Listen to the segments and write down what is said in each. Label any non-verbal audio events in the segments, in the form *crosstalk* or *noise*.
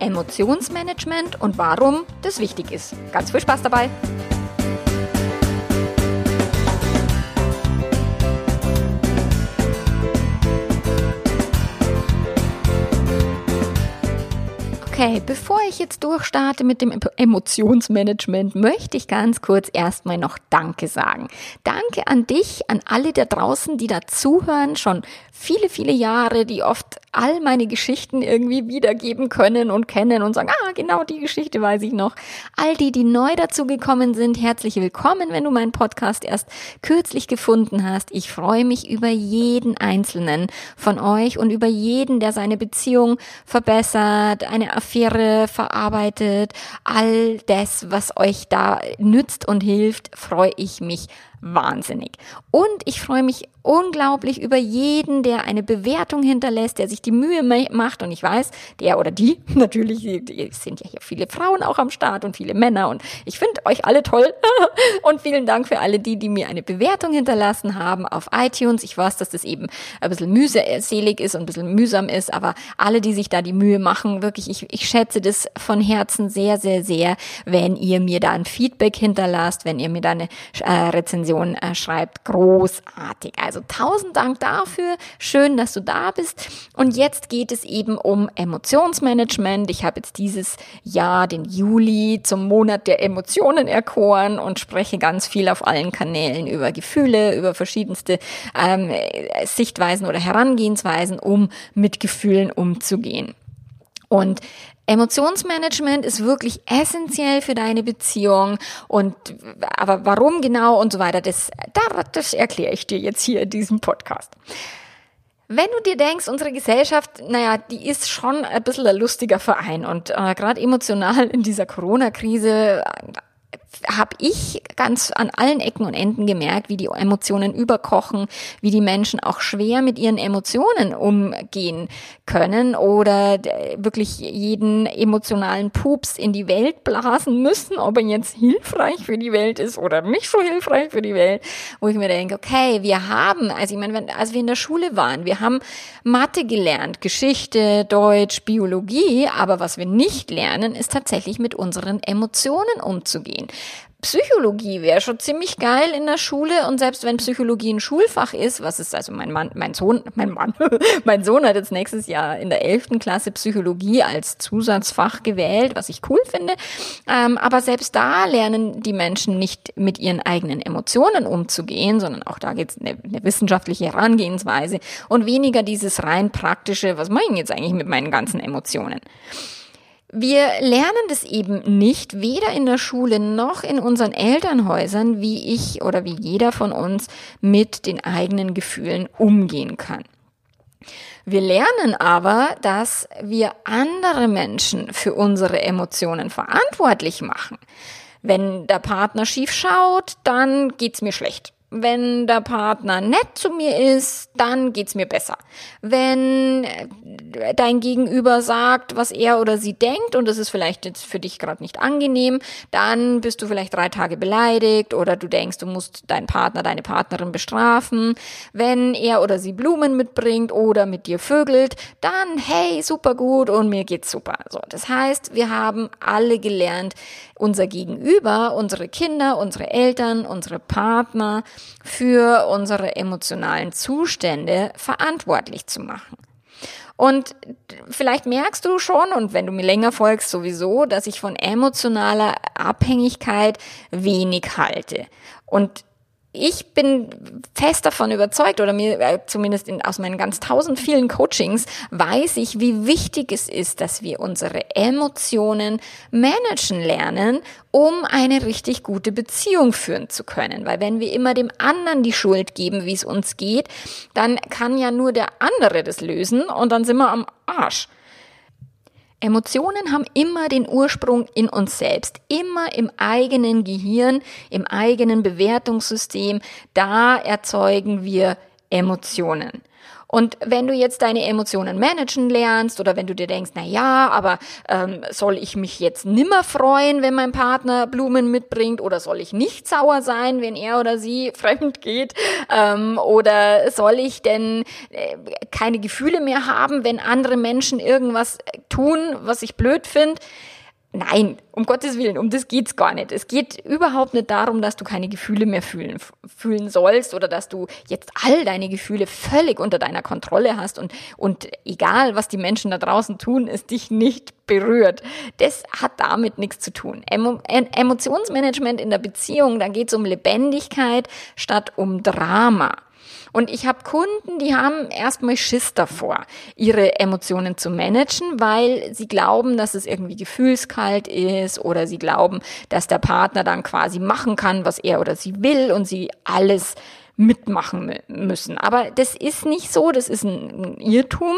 Emotionsmanagement und warum das wichtig ist. Ganz viel Spaß dabei! Okay, bevor ich jetzt durchstarte mit dem Emotionsmanagement, möchte ich ganz kurz erstmal noch Danke sagen. Danke an dich, an alle da draußen, die da zuhören, schon viele, viele Jahre, die oft all meine Geschichten irgendwie wiedergeben können und kennen und sagen, ah, genau die Geschichte weiß ich noch. All die, die neu dazu gekommen sind, herzlich willkommen, wenn du meinen Podcast erst kürzlich gefunden hast. Ich freue mich über jeden einzelnen von euch und über jeden, der seine Beziehung verbessert, eine Affäre verarbeitet. All das, was euch da nützt und hilft, freue ich mich wahnsinnig. Und ich freue mich unglaublich über jeden, der eine Bewertung hinterlässt, der sich die Mühe macht. Und ich weiß, der oder die, *laughs* natürlich, sind ja hier viele Frauen auch am Start und viele Männer. Und ich finde euch alle toll. *laughs* und vielen Dank für alle die, die mir eine Bewertung hinterlassen haben auf iTunes. Ich weiß, dass das eben ein bisschen mühselig ist und ein bisschen mühsam ist, aber alle, die sich da die Mühe machen, wirklich, ich, ich schätze das von Herzen sehr, sehr, sehr, wenn ihr mir da ein Feedback hinterlasst, wenn ihr mir da eine äh, Rezension äh, schreibt. Großartig. Also also tausend Dank dafür. Schön, dass du da bist. Und jetzt geht es eben um Emotionsmanagement. Ich habe jetzt dieses Jahr, den Juli, zum Monat der Emotionen erkoren und spreche ganz viel auf allen Kanälen über Gefühle, über verschiedenste ähm, Sichtweisen oder Herangehensweisen, um mit Gefühlen umzugehen. Und Emotionsmanagement ist wirklich essentiell für deine Beziehung und aber warum genau und so weiter, das, das erkläre ich dir jetzt hier in diesem Podcast. Wenn du dir denkst, unsere Gesellschaft, naja, die ist schon ein bisschen ein lustiger Verein und äh, gerade emotional in dieser Corona-Krise habe ich ganz an allen Ecken und Enden gemerkt, wie die Emotionen überkochen, wie die Menschen auch schwer mit ihren Emotionen umgehen können oder wirklich jeden emotionalen Pups in die Welt blasen müssen, ob er jetzt hilfreich für die Welt ist oder nicht so hilfreich für die Welt, wo ich mir denke, okay, wir haben, also ich meine, als wir in der Schule waren, wir haben Mathe gelernt, Geschichte, Deutsch, Biologie, aber was wir nicht lernen, ist tatsächlich mit unseren Emotionen umzugehen. Psychologie wäre schon ziemlich geil in der Schule und selbst wenn Psychologie ein Schulfach ist, was ist also mein Mann, mein Sohn, mein Mann, *laughs* mein Sohn hat jetzt nächstes Jahr in der elften Klasse Psychologie als Zusatzfach gewählt, was ich cool finde. Ähm, aber selbst da lernen die Menschen nicht mit ihren eigenen Emotionen umzugehen, sondern auch da geht es eine, eine wissenschaftliche Herangehensweise und weniger dieses rein praktische, was mache ich jetzt eigentlich mit meinen ganzen Emotionen? Wir lernen das eben nicht, weder in der Schule noch in unseren Elternhäusern, wie ich oder wie jeder von uns mit den eigenen Gefühlen umgehen kann. Wir lernen aber, dass wir andere Menschen für unsere Emotionen verantwortlich machen. Wenn der Partner schief schaut, dann geht's mir schlecht. Wenn der Partner nett zu mir ist, dann geht's mir besser. Wenn dein Gegenüber sagt, was er oder sie denkt und das ist vielleicht jetzt für dich gerade nicht angenehm, dann bist du vielleicht drei Tage beleidigt oder du denkst, du musst deinen Partner, deine Partnerin bestrafen. Wenn er oder sie Blumen mitbringt oder mit dir vögelt, dann hey, super gut und mir geht's super. So, das heißt, wir haben alle gelernt, unser Gegenüber, unsere Kinder, unsere Eltern, unsere Partner für unsere emotionalen Zustände verantwortlich zu machen. Und vielleicht merkst du schon, und wenn du mir länger folgst, sowieso, dass ich von emotionaler Abhängigkeit wenig halte. Und ich bin fest davon überzeugt, oder mir äh, zumindest in, aus meinen ganz tausend vielen Coachings weiß ich, wie wichtig es ist, dass wir unsere Emotionen managen lernen, um eine richtig gute Beziehung führen zu können. Weil wenn wir immer dem anderen die Schuld geben, wie es uns geht, dann kann ja nur der andere das lösen und dann sind wir am Arsch. Emotionen haben immer den Ursprung in uns selbst, immer im eigenen Gehirn, im eigenen Bewertungssystem. Da erzeugen wir Emotionen. Und wenn du jetzt deine Emotionen managen lernst oder wenn du dir denkst, na ja, aber ähm, soll ich mich jetzt nimmer freuen, wenn mein Partner Blumen mitbringt oder soll ich nicht sauer sein, wenn er oder sie *laughs* fremd geht ähm, oder soll ich denn äh, keine Gefühle mehr haben, wenn andere Menschen irgendwas tun, was ich blöd finde? Nein, um Gottes Willen, um das geht's gar nicht. Es geht überhaupt nicht darum, dass du keine Gefühle mehr fühlen, fühlen sollst oder dass du jetzt all deine Gefühle völlig unter deiner Kontrolle hast und, und egal, was die Menschen da draußen tun, es dich nicht berührt. Das hat damit nichts zu tun. Emo Emotionsmanagement in der Beziehung, da geht's um Lebendigkeit statt um Drama. Und ich habe Kunden, die haben erstmal Schiss davor, ihre Emotionen zu managen, weil sie glauben, dass es irgendwie gefühlskalt ist oder sie glauben, dass der Partner dann quasi machen kann, was er oder sie will und sie alles mitmachen müssen. Aber das ist nicht so, das ist ein Irrtum.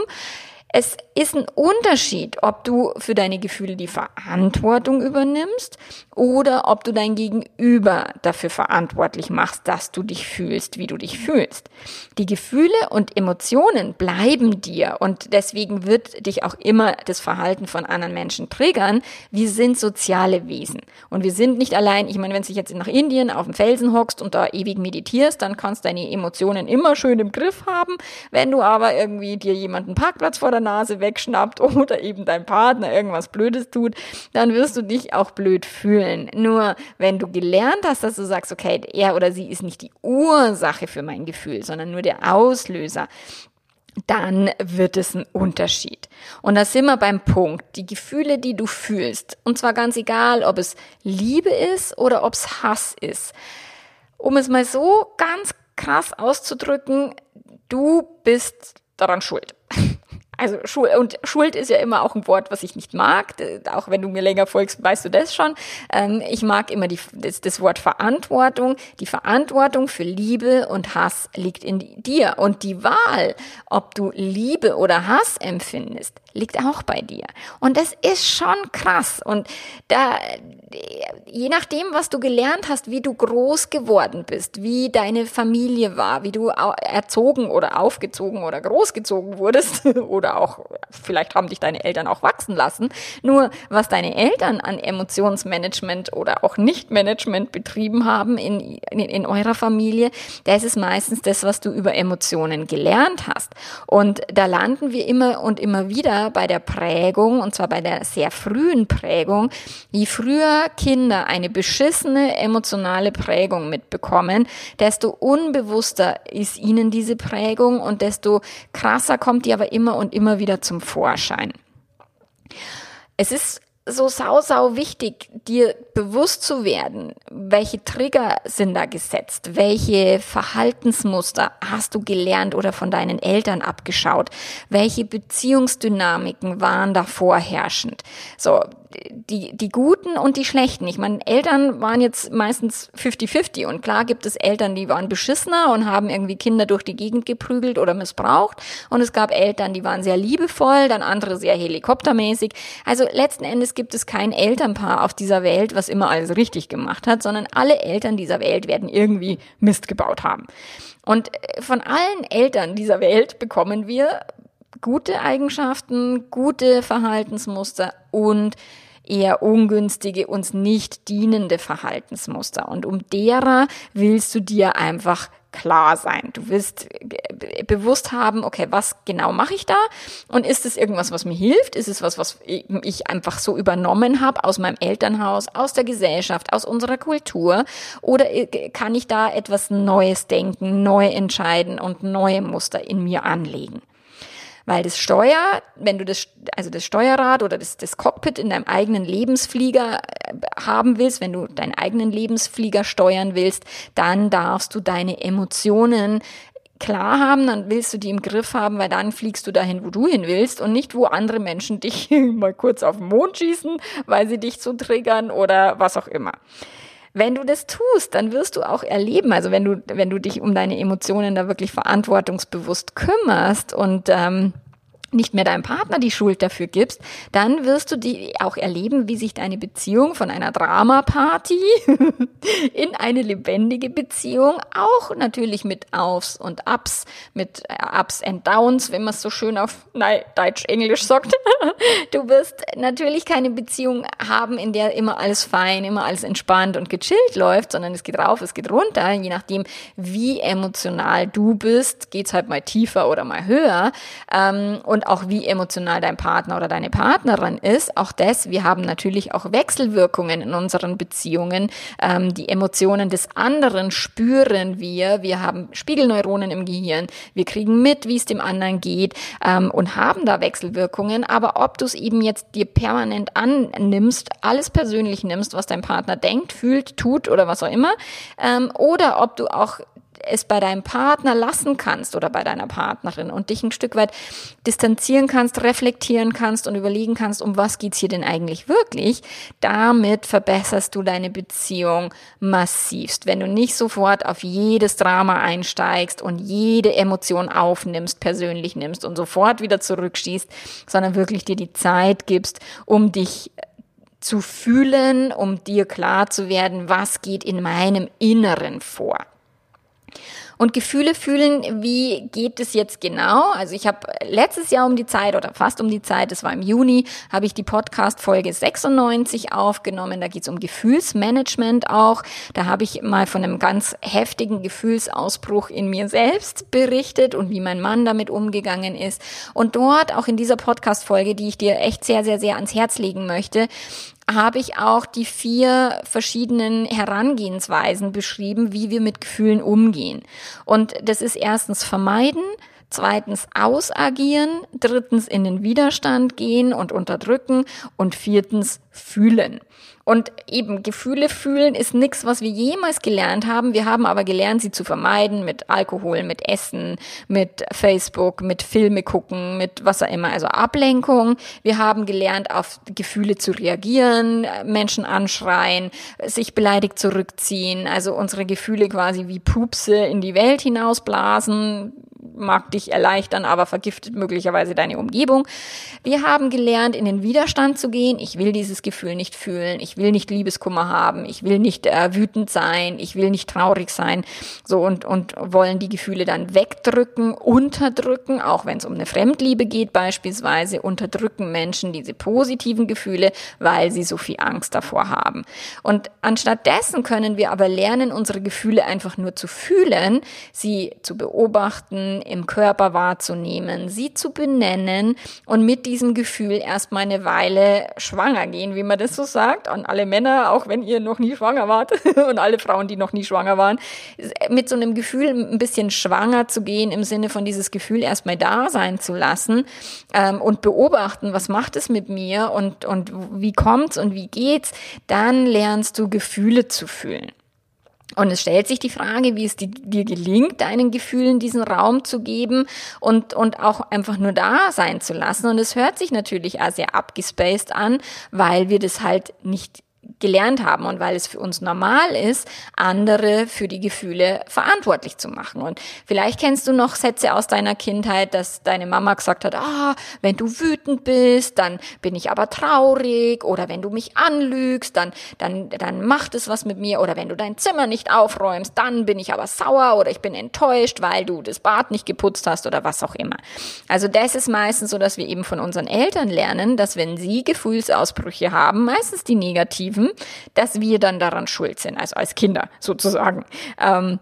Es ist ein Unterschied, ob du für deine Gefühle die Verantwortung übernimmst oder ob du dein Gegenüber dafür verantwortlich machst, dass du dich fühlst, wie du dich fühlst. Die Gefühle und Emotionen bleiben dir und deswegen wird dich auch immer das Verhalten von anderen Menschen triggern. Wir sind soziale Wesen und wir sind nicht allein. Ich meine, wenn du jetzt nach Indien auf dem Felsen hockst und da ewig meditierst, dann kannst du deine Emotionen immer schön im Griff haben. Wenn du aber irgendwie dir jemanden Parkplatz vor der Nase wegschnappt *laughs* oder eben dein Partner irgendwas Blödes tut, dann wirst du dich auch blöd fühlen. Nur wenn du gelernt hast, dass du sagst, okay, er oder sie ist nicht die Ursache für mein Gefühl, sondern nur der Auslöser, dann wird es ein Unterschied. Und da sind wir beim Punkt. Die Gefühle, die du fühlst, und zwar ganz egal, ob es Liebe ist oder ob es Hass ist. Um es mal so ganz krass auszudrücken, du bist daran schuld. *laughs* Also Schuld, und Schuld ist ja immer auch ein Wort, was ich nicht mag. Auch wenn du mir länger folgst, weißt du das schon. Ähm, ich mag immer die, das, das Wort Verantwortung. Die Verantwortung für Liebe und Hass liegt in dir. Und die Wahl, ob du Liebe oder Hass empfindest, liegt auch bei dir. Und das ist schon krass. Und da, je nachdem, was du gelernt hast, wie du groß geworden bist, wie deine Familie war, wie du erzogen oder aufgezogen oder großgezogen wurdest, *laughs* oder auch, vielleicht haben dich deine Eltern auch wachsen lassen. Nur, was deine Eltern an Emotionsmanagement oder auch Nicht-Management betrieben haben in, in, in eurer Familie, das ist meistens das, was du über Emotionen gelernt hast. Und da landen wir immer und immer wieder bei der Prägung, und zwar bei der sehr frühen Prägung, je früher Kinder eine beschissene emotionale Prägung mitbekommen, desto unbewusster ist ihnen diese Prägung und desto krasser kommt die aber immer und immer wieder zum Vorschein. Es ist so sau, sau wichtig, dir bewusst zu werden, welche Trigger sind da gesetzt, welche Verhaltensmuster hast du gelernt oder von deinen Eltern abgeschaut, welche Beziehungsdynamiken waren da vorherrschend. So, die, die Guten und die Schlechten. Ich meine, Eltern waren jetzt meistens 50-50 und klar gibt es Eltern, die waren beschissener und haben irgendwie Kinder durch die Gegend geprügelt oder missbraucht und es gab Eltern, die waren sehr liebevoll, dann andere sehr helikoptermäßig. Also letzten Endes gibt es kein Elternpaar auf dieser Welt, was immer alles richtig gemacht hat, sondern alle Eltern dieser Welt werden irgendwie Mist gebaut haben. Und von allen Eltern dieser Welt bekommen wir gute Eigenschaften, gute Verhaltensmuster und eher ungünstige, uns nicht dienende Verhaltensmuster. Und um derer willst du dir einfach klar sein. Du willst bewusst haben, okay, was genau mache ich da? Und ist es irgendwas, was mir hilft? Ist es was, was ich einfach so übernommen habe aus meinem Elternhaus, aus der Gesellschaft, aus unserer Kultur? Oder kann ich da etwas Neues denken, neu entscheiden und neue Muster in mir anlegen? Weil das Steuer, wenn du das, also das Steuerrad oder das, das Cockpit in deinem eigenen Lebensflieger äh, haben willst, wenn du deinen eigenen Lebensflieger steuern willst, dann darfst du deine Emotionen klar haben, dann willst du die im Griff haben, weil dann fliegst du dahin, wo du hin willst und nicht, wo andere Menschen *laughs* dich mal kurz auf den Mond schießen, weil sie dich so triggern oder was auch immer. Wenn du das tust, dann wirst du auch erleben, also wenn du, wenn du dich um deine Emotionen da wirklich verantwortungsbewusst kümmerst und ähm, nicht mehr deinem Partner die Schuld dafür gibst, dann wirst du die auch erleben, wie sich deine Beziehung von einer Dramaparty *laughs* in eine lebendige Beziehung auch natürlich mit Aufs und Ups, mit äh, Ups and Downs, wenn man es so schön auf nein, Deutsch-Englisch sagt. *laughs* du wirst natürlich keine Beziehung haben, in der immer alles fein, immer alles entspannt und gechillt läuft, sondern es geht rauf, es geht runter, je nachdem, wie emotional du bist, geht's halt mal tiefer oder mal höher. Ähm, und und auch wie emotional dein Partner oder deine Partnerin ist. Auch das, wir haben natürlich auch Wechselwirkungen in unseren Beziehungen. Ähm, die Emotionen des anderen spüren wir. Wir haben Spiegelneuronen im Gehirn. Wir kriegen mit, wie es dem anderen geht ähm, und haben da Wechselwirkungen. Aber ob du es eben jetzt dir permanent annimmst, alles persönlich nimmst, was dein Partner denkt, fühlt, tut oder was auch immer, ähm, oder ob du auch es bei deinem Partner lassen kannst oder bei deiner Partnerin und dich ein Stück weit distanzieren kannst, reflektieren kannst und überlegen kannst, um was geht's hier denn eigentlich wirklich, damit verbesserst du deine Beziehung massivst. Wenn du nicht sofort auf jedes Drama einsteigst und jede Emotion aufnimmst, persönlich nimmst und sofort wieder zurückschießt, sondern wirklich dir die Zeit gibst, um dich zu fühlen, um dir klar zu werden, was geht in meinem Inneren vor. Und Gefühle fühlen, wie geht es jetzt genau? Also ich habe letztes Jahr um die Zeit oder fast um die Zeit, es war im Juni, habe ich die Podcast-Folge 96 aufgenommen. Da geht es um Gefühlsmanagement auch. Da habe ich mal von einem ganz heftigen Gefühlsausbruch in mir selbst berichtet und wie mein Mann damit umgegangen ist. Und dort, auch in dieser Podcast-Folge, die ich dir echt sehr, sehr, sehr ans Herz legen möchte, habe ich auch die vier verschiedenen Herangehensweisen beschrieben, wie wir mit Gefühlen umgehen. Und das ist erstens vermeiden, zweitens ausagieren, drittens in den Widerstand gehen und unterdrücken und viertens fühlen. Und eben Gefühle fühlen ist nichts, was wir jemals gelernt haben. Wir haben aber gelernt, sie zu vermeiden mit Alkohol, mit Essen, mit Facebook, mit Filme gucken, mit was auch immer, also Ablenkung. Wir haben gelernt, auf Gefühle zu reagieren, Menschen anschreien, sich beleidigt zurückziehen, also unsere Gefühle quasi wie Pupse in die Welt hinausblasen, mag dich erleichtern, aber vergiftet möglicherweise deine Umgebung. Wir haben gelernt, in den Widerstand zu gehen. Ich will dieses Gefühl nicht fühlen. Ich will nicht Liebeskummer haben. Ich will nicht äh, wütend sein. Ich will nicht traurig sein. So und, und wollen die Gefühle dann wegdrücken, unterdrücken, auch wenn es um eine Fremdliebe geht beispielsweise, unterdrücken Menschen diese positiven Gefühle, weil sie so viel Angst davor haben. Und anstatt dessen können wir aber lernen, unsere Gefühle einfach nur zu fühlen, sie zu beobachten, im Körper wahrzunehmen, sie zu benennen und mit diesem Gefühl erstmal eine Weile schwanger gehen, wie man das so sagt. An alle Männer, auch wenn ihr noch nie schwanger wart *laughs* und alle Frauen, die noch nie schwanger waren, mit so einem Gefühl ein bisschen schwanger zu gehen, im Sinne von dieses Gefühl erstmal da sein zu lassen ähm, und beobachten, was macht es mit mir und, und wie kommt's und wie geht's, dann lernst du Gefühle zu fühlen. Und es stellt sich die Frage, wie es dir gelingt, deinen Gefühlen diesen Raum zu geben und, und auch einfach nur da sein zu lassen. Und es hört sich natürlich auch sehr abgespaced an, weil wir das halt nicht gelernt haben und weil es für uns normal ist, andere für die Gefühle verantwortlich zu machen. Und vielleicht kennst du noch Sätze aus deiner Kindheit, dass deine Mama gesagt hat, ah, wenn du wütend bist, dann bin ich aber traurig oder wenn du mich anlügst, dann, dann, dann macht es was mit mir oder wenn du dein Zimmer nicht aufräumst, dann bin ich aber sauer oder ich bin enttäuscht, weil du das Bad nicht geputzt hast oder was auch immer. Also das ist meistens so, dass wir eben von unseren Eltern lernen, dass wenn sie Gefühlsausbrüche haben, meistens die negativen, Dass wir dann daran schuld sind, also als Kinder sozusagen. Ähm,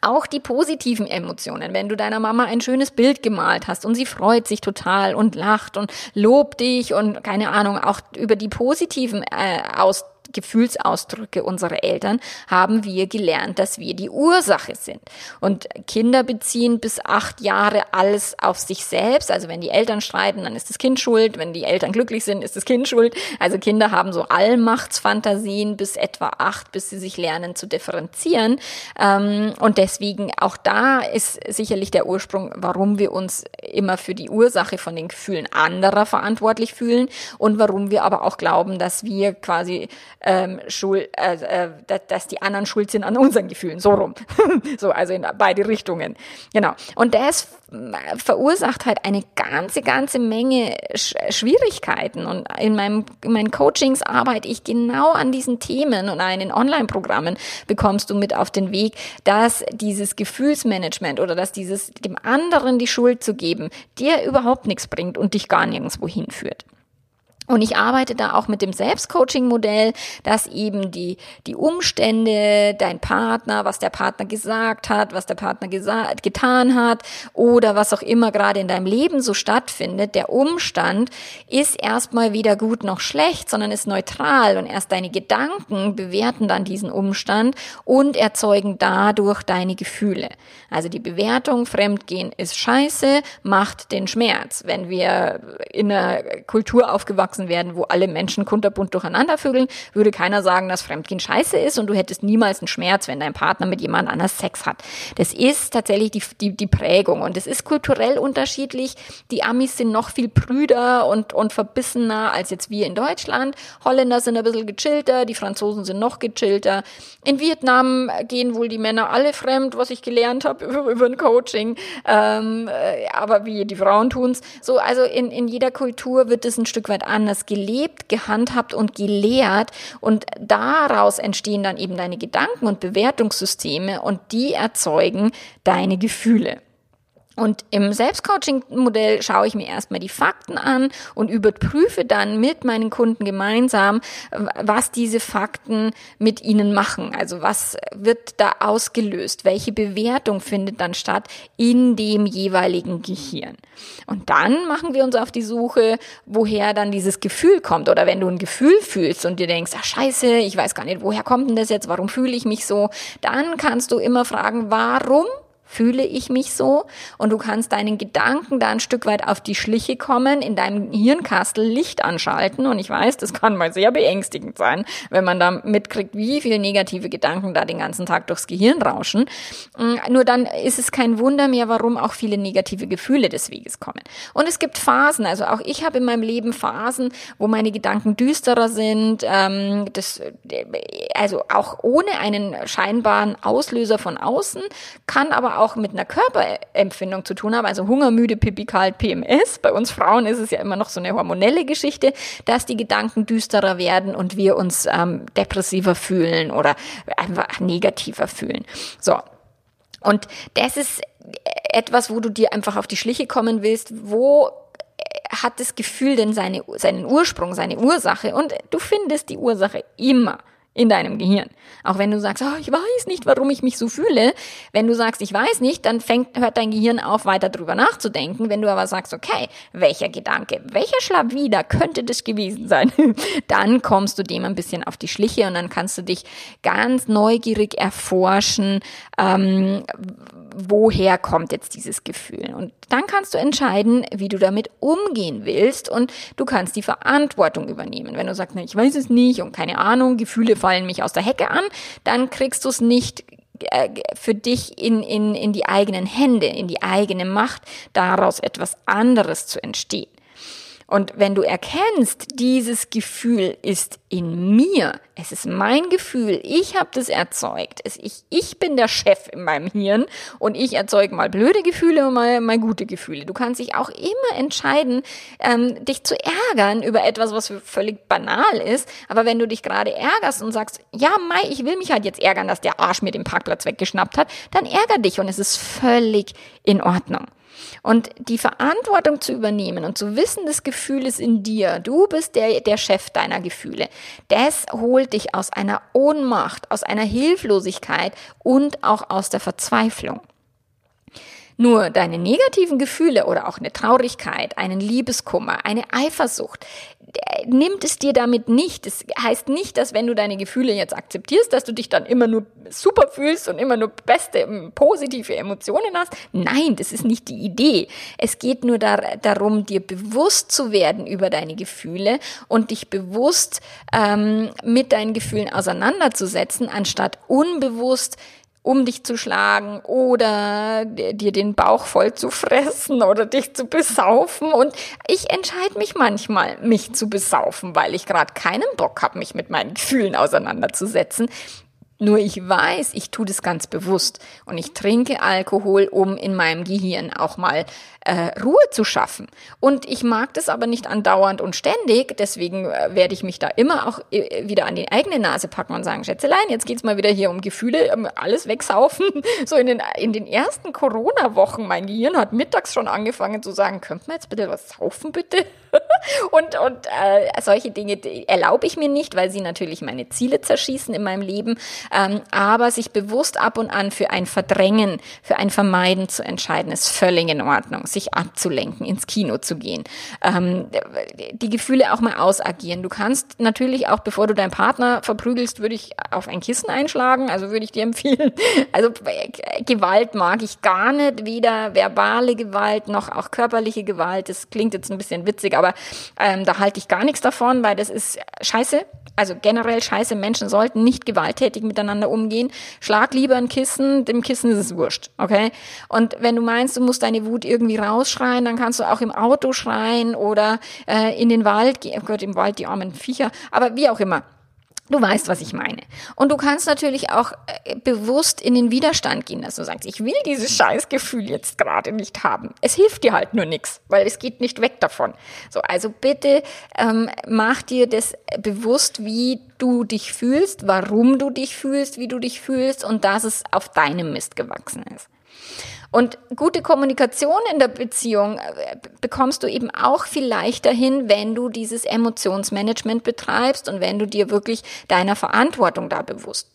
auch die positiven Emotionen, wenn du deiner Mama ein schönes Bild gemalt hast und sie freut sich total und lacht und lobt dich und keine Ahnung, auch über die positiven äh, aus Gefühlsausdrücke unserer Eltern haben wir gelernt, dass wir die Ursache sind. Und Kinder beziehen bis acht Jahre alles auf sich selbst. Also wenn die Eltern streiten, dann ist das Kind schuld. Wenn die Eltern glücklich sind, ist das Kind schuld. Also Kinder haben so Allmachtsfantasien bis etwa acht, bis sie sich lernen zu differenzieren. Ähm, und deswegen auch da ist sicherlich der Ursprung, warum wir uns immer für die Ursache von den Gefühlen anderer verantwortlich fühlen und warum wir aber auch glauben, dass wir quasi ähm, schuld, äh, äh, dass, die anderen schuld sind an unseren Gefühlen, so rum. *laughs* so, also in beide Richtungen. Genau. Und das verursacht halt eine ganze, ganze Menge Sch Schwierigkeiten. Und in, meinem, in meinen Coachings arbeite ich genau an diesen Themen und in den Online-Programmen bekommst du mit auf den Weg, dass dieses Gefühlsmanagement oder dass dieses dem anderen die Schuld zu geben, dir überhaupt nichts bringt und dich gar nirgendwo hinführt. Und ich arbeite da auch mit dem Selbstcoaching-Modell, dass eben die, die Umstände, dein Partner, was der Partner gesagt hat, was der Partner gesagt, getan hat oder was auch immer gerade in deinem Leben so stattfindet, der Umstand ist erstmal weder gut noch schlecht, sondern ist neutral und erst deine Gedanken bewerten dann diesen Umstand und erzeugen dadurch deine Gefühle. Also die Bewertung, Fremdgehen ist scheiße, macht den Schmerz. Wenn wir in einer Kultur aufgewachsen aufgewachsen werden, wo alle Menschen kunterbunt durcheinander vögeln, würde keiner sagen, dass Fremdgehen scheiße ist und du hättest niemals einen Schmerz, wenn dein Partner mit jemand anders Sex hat. Das ist tatsächlich die, die, die Prägung und es ist kulturell unterschiedlich. Die Amis sind noch viel prüder und, und verbissener als jetzt wir in Deutschland. Holländer sind ein bisschen gechillter, die Franzosen sind noch gechillter. In Vietnam gehen wohl die Männer alle fremd, was ich gelernt habe über, über ein Coaching. Ähm, äh, aber wie die Frauen tun's. So, also in, in jeder Kultur wird es ein Stück weit anders anders gelebt, gehandhabt und gelehrt und daraus entstehen dann eben deine Gedanken und Bewertungssysteme und die erzeugen deine Gefühle. Und im Selbstcoaching-Modell schaue ich mir erstmal die Fakten an und überprüfe dann mit meinen Kunden gemeinsam, was diese Fakten mit ihnen machen. Also was wird da ausgelöst? Welche Bewertung findet dann statt in dem jeweiligen Gehirn? Und dann machen wir uns auf die Suche, woher dann dieses Gefühl kommt. Oder wenn du ein Gefühl fühlst und dir denkst, ach scheiße, ich weiß gar nicht, woher kommt denn das jetzt? Warum fühle ich mich so? Dann kannst du immer fragen, warum Fühle ich mich so? Und du kannst deinen Gedanken da ein Stück weit auf die Schliche kommen, in deinem Hirnkastel Licht anschalten. Und ich weiß, das kann mal sehr beängstigend sein, wenn man da mitkriegt, wie viele negative Gedanken da den ganzen Tag durchs Gehirn rauschen. Mm, nur dann ist es kein Wunder mehr, warum auch viele negative Gefühle des Weges kommen. Und es gibt Phasen, also auch ich habe in meinem Leben Phasen, wo meine Gedanken düsterer sind, ähm, das, also auch ohne einen scheinbaren Auslöser von außen, kann aber auch mit einer Körperempfindung zu tun haben, also Hunger, müde, Pipi, kalt, PMS. Bei uns Frauen ist es ja immer noch so eine hormonelle Geschichte, dass die Gedanken düsterer werden und wir uns ähm, depressiver fühlen oder einfach negativer fühlen. So. Und das ist etwas, wo du dir einfach auf die Schliche kommen willst, wo hat das Gefühl denn seine, seinen Ursprung, seine Ursache und du findest die Ursache immer in deinem Gehirn. Auch wenn du sagst, oh, ich weiß nicht, warum ich mich so fühle. Wenn du sagst, ich weiß nicht, dann fängt, hört dein Gehirn auf, weiter drüber nachzudenken. Wenn du aber sagst, okay, welcher Gedanke, welcher Schlawiner könnte das gewesen sein? *laughs* dann kommst du dem ein bisschen auf die Schliche und dann kannst du dich ganz neugierig erforschen, ähm, woher kommt jetzt dieses Gefühl? Und dann kannst du entscheiden, wie du damit umgehen willst und du kannst die Verantwortung übernehmen. Wenn du sagst, ich weiß es nicht und keine Ahnung, Gefühle fallen mich aus der Hecke an, dann kriegst du es nicht äh, für dich in, in, in die eigenen Hände, in die eigene Macht, daraus etwas anderes zu entstehen. Und wenn du erkennst, dieses Gefühl ist in mir, es ist mein Gefühl, ich habe das erzeugt, es, ich, ich bin der Chef in meinem Hirn und ich erzeuge mal blöde Gefühle und mal, mal gute Gefühle. Du kannst dich auch immer entscheiden, ähm, dich zu ärgern über etwas, was völlig banal ist. Aber wenn du dich gerade ärgerst und sagst, ja, Mai, ich will mich halt jetzt ärgern, dass der Arsch mir den Parkplatz weggeschnappt hat, dann ärger dich und es ist völlig in Ordnung. Und die Verantwortung zu übernehmen und zu wissen, das Gefühl ist in dir, du bist der, der Chef deiner Gefühle, das holt dich aus einer Ohnmacht, aus einer Hilflosigkeit und auch aus der Verzweiflung. Nur deine negativen Gefühle oder auch eine Traurigkeit, einen Liebeskummer, eine Eifersucht, nimmt es dir damit nicht. Das heißt nicht, dass wenn du deine Gefühle jetzt akzeptierst, dass du dich dann immer nur super fühlst und immer nur beste, positive Emotionen hast. Nein, das ist nicht die Idee. Es geht nur dar darum, dir bewusst zu werden über deine Gefühle und dich bewusst ähm, mit deinen Gefühlen auseinanderzusetzen, anstatt unbewusst um dich zu schlagen oder dir den Bauch voll zu fressen oder dich zu besaufen. Und ich entscheide mich manchmal, mich zu besaufen, weil ich gerade keinen Bock habe, mich mit meinen Gefühlen auseinanderzusetzen. Nur ich weiß, ich tue das ganz bewusst und ich trinke Alkohol, um in meinem Gehirn auch mal äh, Ruhe zu schaffen. Und ich mag das aber nicht andauernd und ständig, deswegen äh, werde ich mich da immer auch äh, wieder an die eigene Nase packen und sagen, Schätzelein, jetzt geht's mal wieder hier um Gefühle, um alles wegsaufen. *laughs* So in den, in den ersten Corona-Wochen, mein Gehirn hat mittags schon angefangen zu sagen, könnt man jetzt bitte was saufen, bitte? *laughs* und und äh, solche Dinge erlaube ich mir nicht, weil sie natürlich meine Ziele zerschießen in meinem Leben. Ähm, aber sich bewusst ab und an für ein Verdrängen, für ein Vermeiden zu entscheiden, ist völlig in Ordnung. Sich abzulenken, ins Kino zu gehen, ähm, die Gefühle auch mal ausagieren. Du kannst natürlich auch, bevor du deinen Partner verprügelst, würde ich auf ein Kissen einschlagen. Also würde ich dir empfehlen. *laughs* Also äh, Gewalt mag ich gar nicht, weder verbale Gewalt noch auch körperliche Gewalt. Das klingt jetzt ein bisschen witzig, aber ähm, da halte ich gar nichts davon, weil das ist scheiße. Also generell scheiße. Menschen sollten nicht gewalttätig miteinander umgehen. Schlag lieber ein Kissen, dem Kissen ist es wurscht, okay? Und wenn du meinst, du musst deine Wut irgendwie rausschreien, dann kannst du auch im Auto schreien oder äh, in den Wald gehen. Oh Gott, im Wald die armen Viecher. Aber wie auch immer. Du weißt, was ich meine. Und du kannst natürlich auch äh, bewusst in den Widerstand gehen, dass du sagst, ich will dieses Scheißgefühl jetzt gerade nicht haben. Es hilft dir halt nur nichts, weil es geht nicht weg davon. So, also bitte ähm, mach dir das bewusst, wie du dich fühlst, warum du dich fühlst, wie du dich fühlst und dass es auf deinem Mist gewachsen ist. Und gute Kommunikation in der Beziehung äh, bekommst du eben auch viel leichter hin, wenn du dieses Emotionsmanagement betreibst und wenn du dir wirklich deiner Verantwortung da bewusst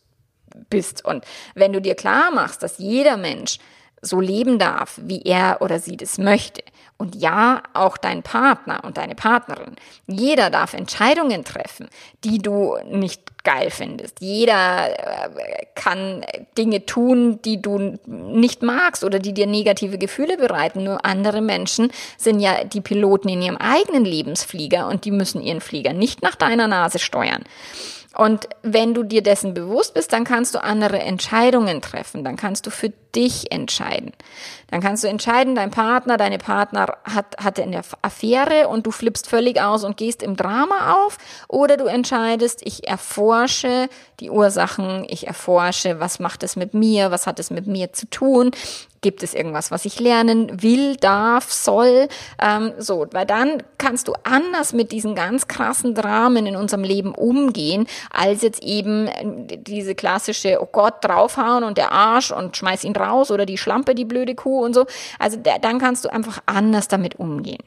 bist. Und wenn du dir klar machst, dass jeder Mensch so leben darf, wie er oder sie das möchte. Und ja, auch dein Partner und deine Partnerin. Jeder darf Entscheidungen treffen, die du nicht geil findest. Jeder äh, kann Dinge tun, die du nicht magst oder die dir negative Gefühle bereiten. Nur andere Menschen sind ja die Piloten in ihrem eigenen Lebensflieger und die müssen ihren Flieger nicht nach deiner Nase steuern. Und wenn du dir dessen bewusst bist, dann kannst du andere Entscheidungen treffen. Dann kannst du für dich entscheiden. Dann kannst du entscheiden, dein Partner, deine Partner hat, hatte eine Affäre und du flippst völlig aus und gehst im Drama auf. Oder du entscheidest, ich erforsche die Ursachen, ich erforsche, was macht es mit mir, was hat es mit mir zu tun. Gibt es irgendwas, was ich lernen will, darf, soll? Ähm, so, weil dann kannst du anders mit diesen ganz krassen Dramen in unserem Leben umgehen, als jetzt eben äh, diese klassische, oh Gott, draufhauen und der Arsch und schmeiß ihn raus oder die Schlampe, die blöde Kuh und so. Also dann kannst du einfach anders damit umgehen.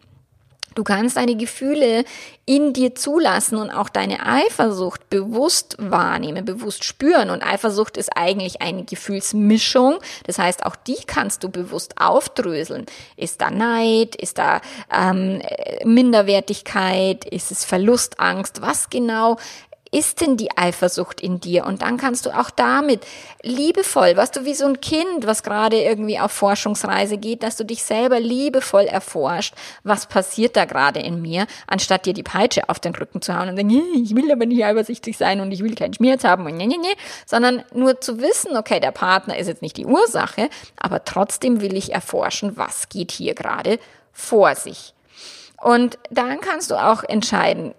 Du kannst deine Gefühle in dir zulassen und auch deine Eifersucht bewusst wahrnehmen, bewusst spüren. Und Eifersucht ist eigentlich eine Gefühlsmischung. Das heißt, auch die kannst du bewusst aufdröseln. Ist da Neid? Ist da ähm, Minderwertigkeit? Ist es Verlustangst? Was genau ist denn die Eifersucht in dir? Und dann kannst du auch damit liebevoll, was du wie so ein Kind, was gerade irgendwie auf Forschungsreise geht, dass du dich selber liebevoll erforscht, was passiert da gerade in mir, anstatt dir die Peitsche auf den Rücken zu hauen und sagen, ich will aber nicht eifersüchtig sein und ich will keinen Schmerz haben und ne, ne, ne, sondern nur zu wissen, okay, der Partner ist jetzt nicht die Ursache, aber trotzdem will ich erforschen, was geht hier gerade vor sich. Und dann kannst du auch entscheiden,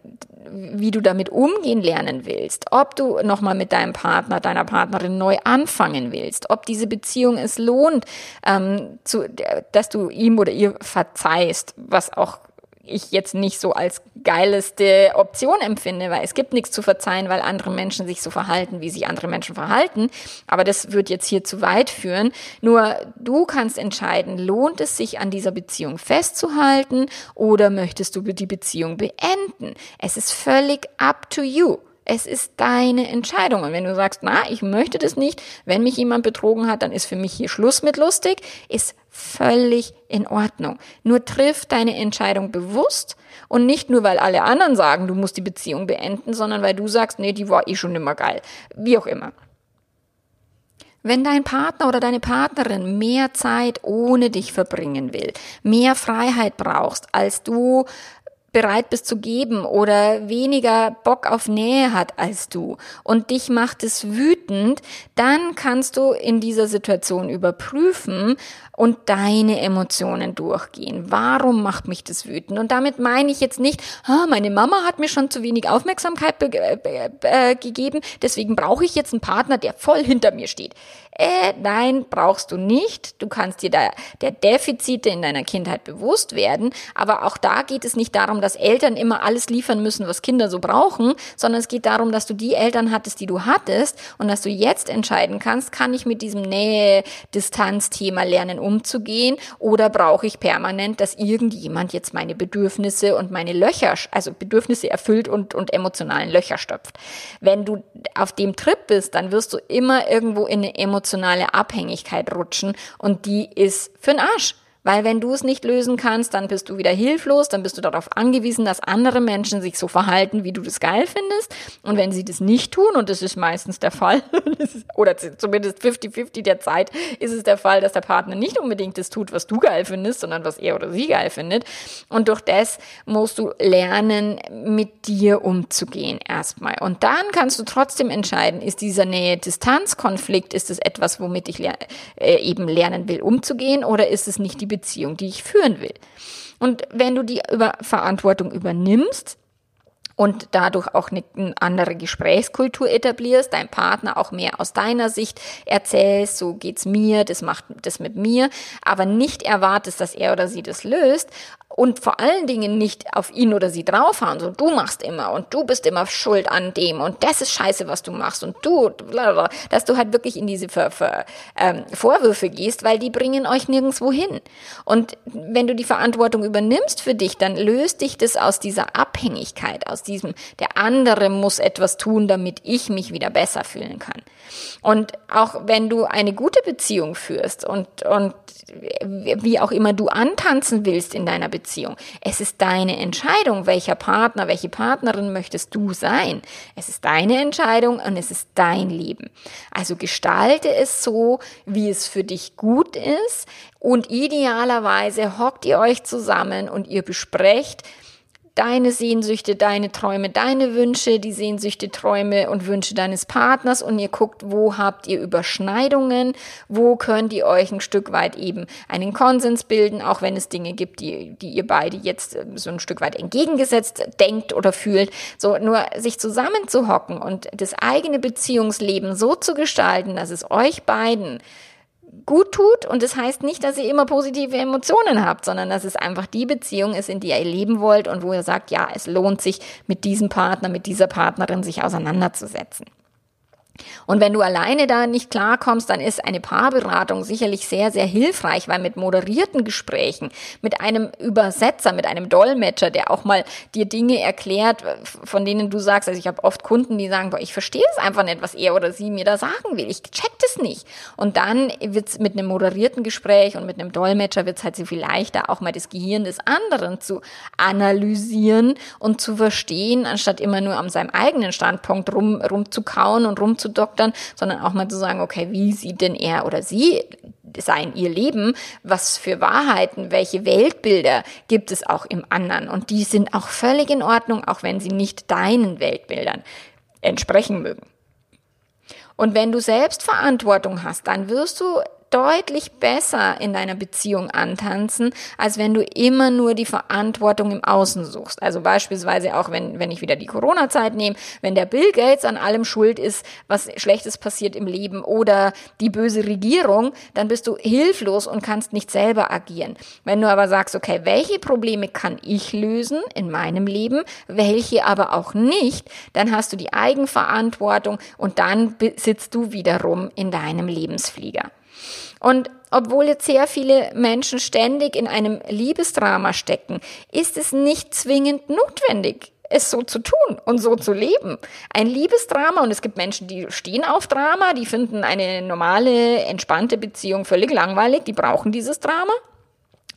wie du damit umgehen lernen willst, ob du nochmal mit deinem Partner, deiner Partnerin neu anfangen willst, ob diese Beziehung es lohnt, ähm, zu, dass du ihm oder ihr verzeihst, was auch ich jetzt nicht so als geileste Option empfinde, weil es gibt nichts zu verzeihen, weil andere Menschen sich so verhalten, wie sich andere Menschen verhalten. Aber das wird jetzt hier zu weit führen. Nur du kannst entscheiden, lohnt es sich an dieser Beziehung festzuhalten oder möchtest du die Beziehung beenden? Es ist völlig up to you. Es ist deine Entscheidung. Und wenn du sagst, na, ich möchte das nicht, wenn mich jemand betrogen hat, dann ist für mich hier Schluss mit lustig, ist völlig in Ordnung. Nur triff deine Entscheidung bewusst und nicht nur, weil alle anderen sagen, du musst die Beziehung beenden, sondern weil du sagst, nee, die war eh schon immer geil. Wie auch immer. Wenn dein Partner oder deine Partnerin mehr Zeit ohne dich verbringen will, mehr Freiheit brauchst, als du bereit bist zu geben oder weniger Bock auf Nähe hat als du und dich macht es wütend, dann kannst du in dieser Situation überprüfen, und deine Emotionen durchgehen. Warum macht mich das wütend? Und damit meine ich jetzt nicht, ah, meine Mama hat mir schon zu wenig Aufmerksamkeit äh, gegeben, deswegen brauche ich jetzt einen Partner, der voll hinter mir steht. Äh, nein, brauchst du nicht. Du kannst dir da der Defizite in deiner Kindheit bewusst werden, aber auch da geht es nicht darum, dass Eltern immer alles liefern müssen, was Kinder so brauchen, sondern es geht darum, dass du die Eltern hattest, die du hattest und dass du jetzt entscheiden kannst, kann ich mit diesem Nähe-Distanz-Thema lernen umzugehen oder brauche ich permanent, dass irgendjemand jetzt meine Bedürfnisse und meine Löcher, also Bedürfnisse erfüllt und, und emotionalen Löcher stopft. Wenn du auf dem Trip bist, dann wirst du immer irgendwo in eine emotionale Abhängigkeit rutschen und die ist für'n Arsch. Weil wenn du es nicht lösen kannst, dann bist du wieder hilflos, dann bist du darauf angewiesen, dass andere Menschen sich so verhalten, wie du das geil findest. Und wenn sie das nicht tun, und das ist meistens der Fall, *laughs* oder zumindest 50-50 der Zeit ist es der Fall, dass der Partner nicht unbedingt das tut, was du geil findest, sondern was er oder sie geil findet. Und durch das musst du lernen, mit dir umzugehen erstmal. Und dann kannst du trotzdem entscheiden, ist dieser Nähe-Distanz-Konflikt, ist es etwas, womit ich ler äh, eben lernen will, umzugehen, oder ist es nicht die Beziehung, die ich führen will. Und wenn du die über Verantwortung übernimmst, und dadurch auch eine andere Gesprächskultur etablierst, dein Partner auch mehr aus deiner Sicht erzählst, so geht's mir, das macht das mit mir, aber nicht erwartest, dass er oder sie das löst und vor allen Dingen nicht auf ihn oder sie draufhauen, so du machst immer und du bist immer schuld an dem und das ist scheiße, was du machst und du, blablabla, dass du halt wirklich in diese Ver, Ver, ähm, Vorwürfe gehst, weil die bringen euch nirgendwo hin. Und wenn du die Verantwortung übernimmst für dich, dann löst dich das aus dieser Abhängigkeit, aus diesem, der andere muss etwas tun, damit ich mich wieder besser fühlen kann. Und auch wenn du eine gute Beziehung führst und, und wie auch immer du antanzen willst in deiner Beziehung, es ist deine Entscheidung, welcher Partner, welche Partnerin möchtest du sein. Es ist deine Entscheidung und es ist dein Leben. Also gestalte es so, wie es für dich gut ist und idealerweise hockt ihr euch zusammen und ihr besprecht, deine Sehnsüchte, deine Träume, deine Wünsche, die Sehnsüchte, Träume und Wünsche deines Partners und ihr guckt, wo habt ihr Überschneidungen, wo könnt ihr euch ein Stück weit eben einen Konsens bilden, auch wenn es Dinge gibt, die, die ihr beide jetzt äh, so ein Stück weit entgegengesetzt denkt oder fühlt. So nur sich zusammenzuhocken und das eigene Beziehungsleben so zu gestalten, dass es euch beiden gut tut. Und das heißt nicht, dass ihr immer positive Emotionen habt, sondern dass es einfach die Beziehung ist, in die ihr leben wollt und wo ihr sagt, ja, es lohnt sich, mit diesem Partner, mit dieser Partnerin sich auseinanderzusetzen. Und wenn du alleine da nicht klarkommst, dann ist eine Paarberatung sicherlich sehr, sehr hilfreich, weil mit moderierten Gesprächen, mit einem Übersetzer, mit einem Dolmetscher, der auch mal dir Dinge erklärt, von denen du sagst, also ich habe oft Kunden, die sagen, boah, ich verstehe es einfach nicht, was er oder sie mir da sagen will. Ich check das nicht. Und dann wird's mit einem moderierten Gespräch und mit einem Dolmetscher wird's halt so viel leichter, auch mal das Gehirn des anderen zu analysieren und zu verstehen, anstatt immer nur an seinem eigenen Standpunkt rum, rumzukauen und rumzu auszudoktern, sondern auch mal zu sagen, okay, wie sieht denn er oder sie sein ihr Leben, was für Wahrheiten, welche Weltbilder gibt es auch im anderen und die sind auch völlig in Ordnung, auch wenn sie nicht deinen Weltbildern entsprechen mögen. Und wenn du selbst Verantwortung hast, dann wirst du deutlich besser in deiner Beziehung antanzen, als wenn du immer nur die Verantwortung im Außen suchst. Also beispielsweise auch, wenn, wenn ich wieder die Corona-Zeit nehme, wenn der Bill Gates an allem schuld ist, was Schlechtes passiert im Leben oder die böse Regierung, dann bist du hilflos und kannst nicht selber agieren. Wenn du aber sagst, okay, welche Probleme kann ich lösen in meinem Leben, welche aber auch nicht, dann hast du die Eigenverantwortung und dann sitzt du wiederum in deinem Lebensflieger. Und obwohl jetzt sehr viele Menschen ständig in einem Liebesdrama stecken, ist es nicht zwingend notwendig, es so zu tun und so zu leben. Ein Liebesdrama, und es gibt Menschen, die stehen auf Drama, die finden eine normale, entspannte Beziehung völlig langweilig, die brauchen dieses Drama.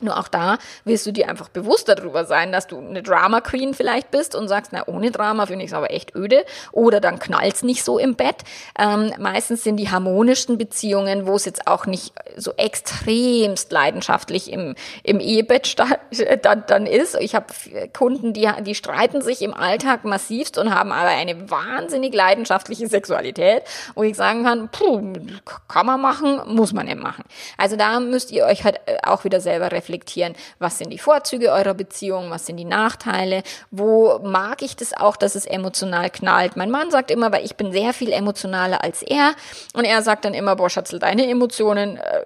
Nur auch da wirst du dir einfach bewusst darüber sein, dass du eine Drama Queen vielleicht bist und sagst, na, ohne Drama finde ich es aber echt öde. Oder dann knallt's nicht so im Bett. Ähm, meistens sind die harmonischsten Beziehungen, wo es jetzt auch nicht so extremst leidenschaftlich im, im Ehebett *laughs* dann, dann ist. Ich habe Kunden, die, die streiten sich im Alltag massivst und haben aber eine wahnsinnig leidenschaftliche Sexualität, wo ich sagen kann, puh, kann man machen, muss man nicht machen. Also da müsst ihr euch halt auch wieder selber reflektieren reflektieren, was sind die Vorzüge eurer Beziehung, was sind die Nachteile, wo mag ich das auch, dass es emotional knallt. Mein Mann sagt immer, weil ich bin sehr viel emotionaler als er und er sagt dann immer, boah Schatzel, deine Emotionen, äh,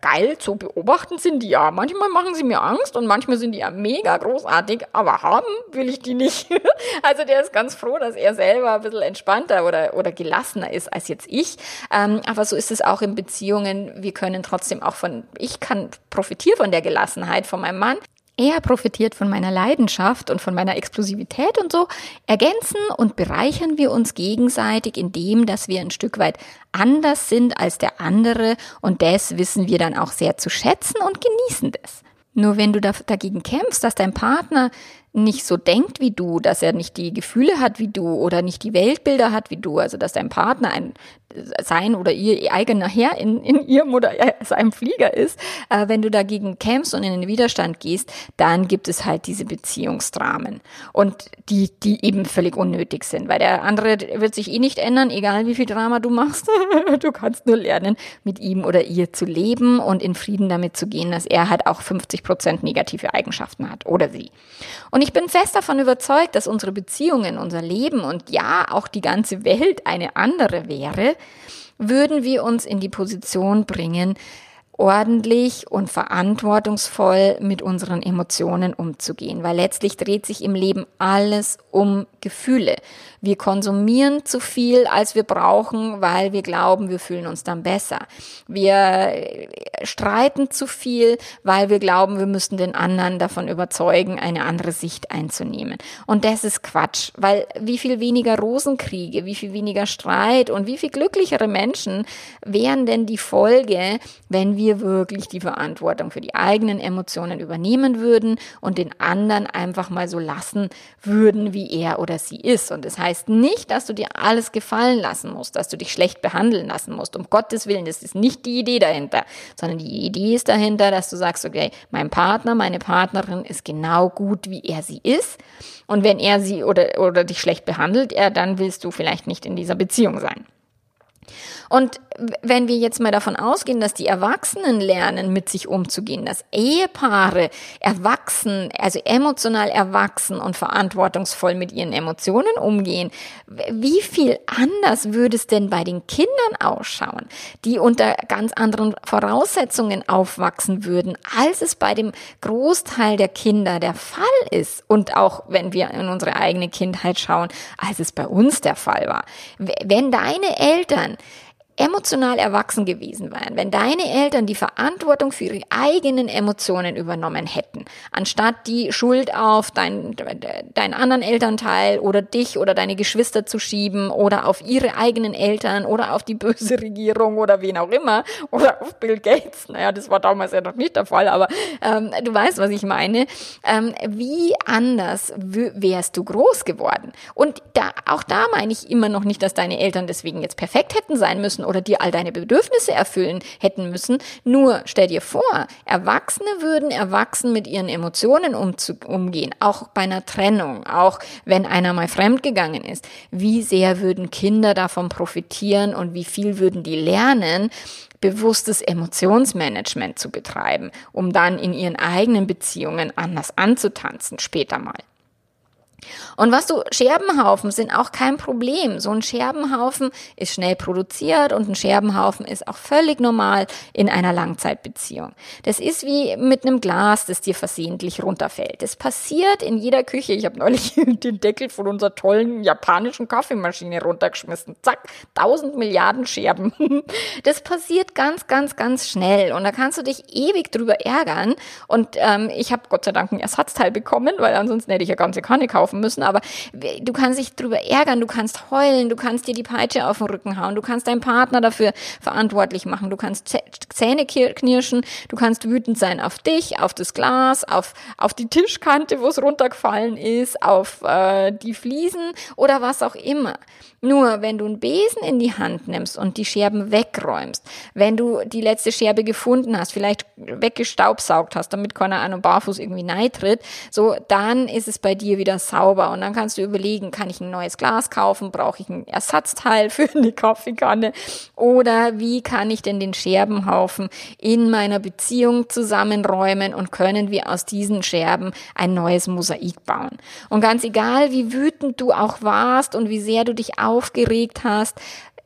geil zu beobachten sind die ja. Manchmal machen sie mir Angst und manchmal sind die ja mega großartig, aber haben will ich die nicht. *laughs* also der ist ganz froh, dass er selber ein bisschen entspannter oder, oder gelassener ist als jetzt ich. Ähm, aber so ist es auch in Beziehungen. Wir können trotzdem auch von, ich kann profitieren von der Gelassenheit Gelassenheit von meinem Mann. Er profitiert von meiner Leidenschaft und von meiner Explosivität und so ergänzen und bereichern wir uns gegenseitig, indem dass wir ein Stück weit anders sind als der andere und das wissen wir dann auch sehr zu schätzen und genießen das. Nur wenn du dagegen kämpfst, dass dein Partner nicht so denkt wie du, dass er nicht die Gefühle hat wie du oder nicht die Weltbilder hat wie du, also dass dein Partner ein sein oder ihr eigener Herr in, in ihrem oder seinem Flieger ist, äh, wenn du dagegen kämpfst und in den Widerstand gehst, dann gibt es halt diese Beziehungsdramen und die, die eben völlig unnötig sind, weil der andere wird sich eh nicht ändern, egal wie viel Drama du machst. *laughs* du kannst nur lernen, mit ihm oder ihr zu leben und in Frieden damit zu gehen, dass er halt auch 50 Prozent negative Eigenschaften hat oder sie. Und ich bin fest davon überzeugt, dass unsere Beziehungen, unser Leben und ja, auch die ganze Welt eine andere wäre, würden wir uns in die Position bringen, ordentlich und verantwortungsvoll mit unseren Emotionen umzugehen, weil letztlich dreht sich im Leben alles um Gefühle. Wir konsumieren zu viel, als wir brauchen, weil wir glauben, wir fühlen uns dann besser. Wir streiten zu viel, weil wir glauben, wir müssten den anderen davon überzeugen, eine andere Sicht einzunehmen. Und das ist Quatsch, weil wie viel weniger Rosenkriege, wie viel weniger Streit und wie viel glücklichere Menschen wären denn die Folge, wenn wir wirklich die Verantwortung für die eigenen Emotionen übernehmen würden und den anderen einfach mal so lassen würden, wie er oder sie ist. Und das heißt nicht, dass du dir alles gefallen lassen musst, dass du dich schlecht behandeln lassen musst. Um Gottes Willen, das ist nicht die Idee dahinter, sondern die Idee ist dahinter, dass du sagst, okay, mein Partner, meine Partnerin ist genau gut, wie er sie ist. Und wenn er sie oder, oder dich schlecht behandelt, er, dann willst du vielleicht nicht in dieser Beziehung sein. Und wenn wir jetzt mal davon ausgehen, dass die Erwachsenen lernen, mit sich umzugehen, dass Ehepaare erwachsen, also emotional erwachsen und verantwortungsvoll mit ihren Emotionen umgehen, wie viel anders würde es denn bei den Kindern ausschauen, die unter ganz anderen Voraussetzungen aufwachsen würden, als es bei dem Großteil der Kinder der Fall ist und auch wenn wir in unsere eigene Kindheit schauen, als es bei uns der Fall war. Wenn deine Eltern emotional erwachsen gewesen wären, wenn deine Eltern die Verantwortung für ihre eigenen Emotionen übernommen hätten, anstatt die Schuld auf deinen, deinen anderen Elternteil oder dich oder deine Geschwister zu schieben oder auf ihre eigenen Eltern oder auf die böse *laughs* Regierung oder wen auch immer oder auf Bill Gates. Naja, das war damals ja noch nicht der Fall, aber ähm, du weißt, was ich meine. Ähm, wie anders wärst du groß geworden? Und da, auch da meine ich immer noch nicht, dass deine Eltern deswegen jetzt perfekt hätten sein müssen oder dir all deine Bedürfnisse erfüllen hätten müssen. Nur stell dir vor, Erwachsene würden erwachsen mit ihren Emotionen umgehen, auch bei einer Trennung, auch wenn einer mal fremdgegangen ist. Wie sehr würden Kinder davon profitieren und wie viel würden die lernen, bewusstes Emotionsmanagement zu betreiben, um dann in ihren eigenen Beziehungen anders anzutanzen später mal. Und was du, Scherbenhaufen sind auch kein Problem. So ein Scherbenhaufen ist schnell produziert und ein Scherbenhaufen ist auch völlig normal in einer Langzeitbeziehung. Das ist wie mit einem Glas, das dir versehentlich runterfällt. Das passiert in jeder Küche. Ich habe neulich *laughs* den Deckel von unserer tollen japanischen Kaffeemaschine runtergeschmissen. Zack, tausend Milliarden Scherben. *laughs* Das passiert ganz, ganz, ganz schnell und da kannst du dich ewig drüber ärgern. Und ähm, ich habe Gott sei Dank ein Ersatzteil bekommen, weil ansonsten hätte ich ja ganze Kanne kaufen kaufen müssen, aber du kannst dich drüber ärgern, du kannst heulen, du kannst dir die Peitsche auf den Rücken hauen, du kannst deinen Partner dafür verantwortlich machen, du kannst Zähne knirschen, du kannst wütend sein auf dich, auf das Glas, auf, auf die Tischkante, wo es runtergefallen ist, auf äh, die Fliesen oder was auch immer. Nur wenn du einen Besen in die Hand nimmst und die Scherben wegräumst, wenn du die letzte Scherbe gefunden hast, vielleicht weggestaubsaugt hast, damit keiner an einem Barfuß irgendwie neitritt, so, dann ist es bei dir wieder sauber und dann kannst du überlegen, kann ich ein neues Glas kaufen, brauche ich ein Ersatzteil *laughs* für eine Kaffeekanne? Oder wie kann ich denn den Scherbenhaufen in meiner Beziehung zusammenräumen? Und können wir aus diesen Scherben ein neues Mosaik bauen. Und ganz egal, wie wütend du auch warst und wie sehr du dich aufgeregt hast,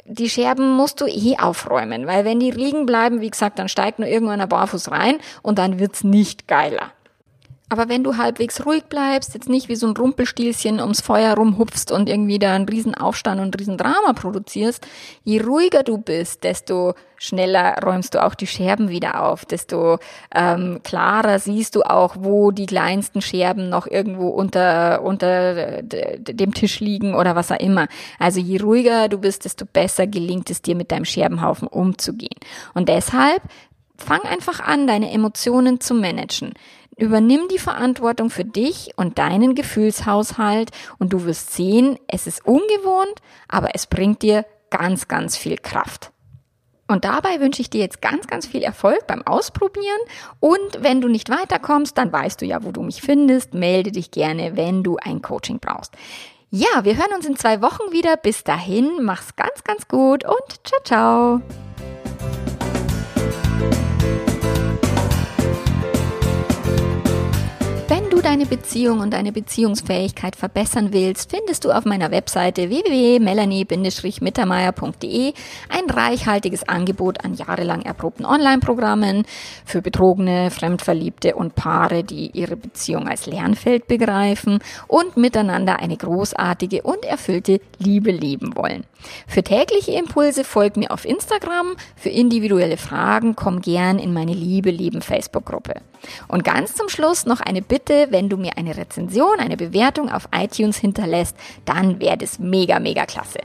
die Scherben musst du eh aufräumen, weil wenn die liegen bleiben, wie gesagt, dann steigt nur irgendwann ein Barfuß rein und dann wird's nicht geiler. Aber wenn du halbwegs ruhig bleibst, jetzt nicht wie so ein Rumpelstilzchen ums Feuer rumhupfst und irgendwie da einen riesen Aufstand und einen riesen Drama produzierst, je ruhiger du bist, desto schneller räumst du auch die Scherben wieder auf, desto ähm, klarer siehst du auch, wo die kleinsten Scherben noch irgendwo unter, unter dem Tisch liegen oder was auch immer. Also je ruhiger du bist, desto besser gelingt es dir mit deinem Scherbenhaufen umzugehen. Und deshalb fang einfach an, deine Emotionen zu managen. Übernimm die Verantwortung für dich und deinen Gefühlshaushalt und du wirst sehen, es ist ungewohnt, aber es bringt dir ganz, ganz viel Kraft. Und dabei wünsche ich dir jetzt ganz, ganz viel Erfolg beim Ausprobieren. Und wenn du nicht weiterkommst, dann weißt du ja, wo du mich findest. Melde dich gerne, wenn du ein Coaching brauchst. Ja, wir hören uns in zwei Wochen wieder. Bis dahin, mach's ganz, ganz gut und ciao, ciao. Deine Beziehung und deine Beziehungsfähigkeit verbessern willst, findest du auf meiner Webseite www.melanie-mittermeier.de ein reichhaltiges Angebot an jahrelang erprobten Online-Programmen für Betrogene, Fremdverliebte und Paare, die ihre Beziehung als Lernfeld begreifen und miteinander eine großartige und erfüllte Liebe leben wollen. Für tägliche Impulse folg mir auf Instagram, für individuelle Fragen komm gern in meine Liebe Leben Facebook-Gruppe. Und ganz zum Schluss noch eine Bitte, wenn du mir eine Rezension, eine Bewertung auf iTunes hinterlässt, dann wäre das mega, mega klasse.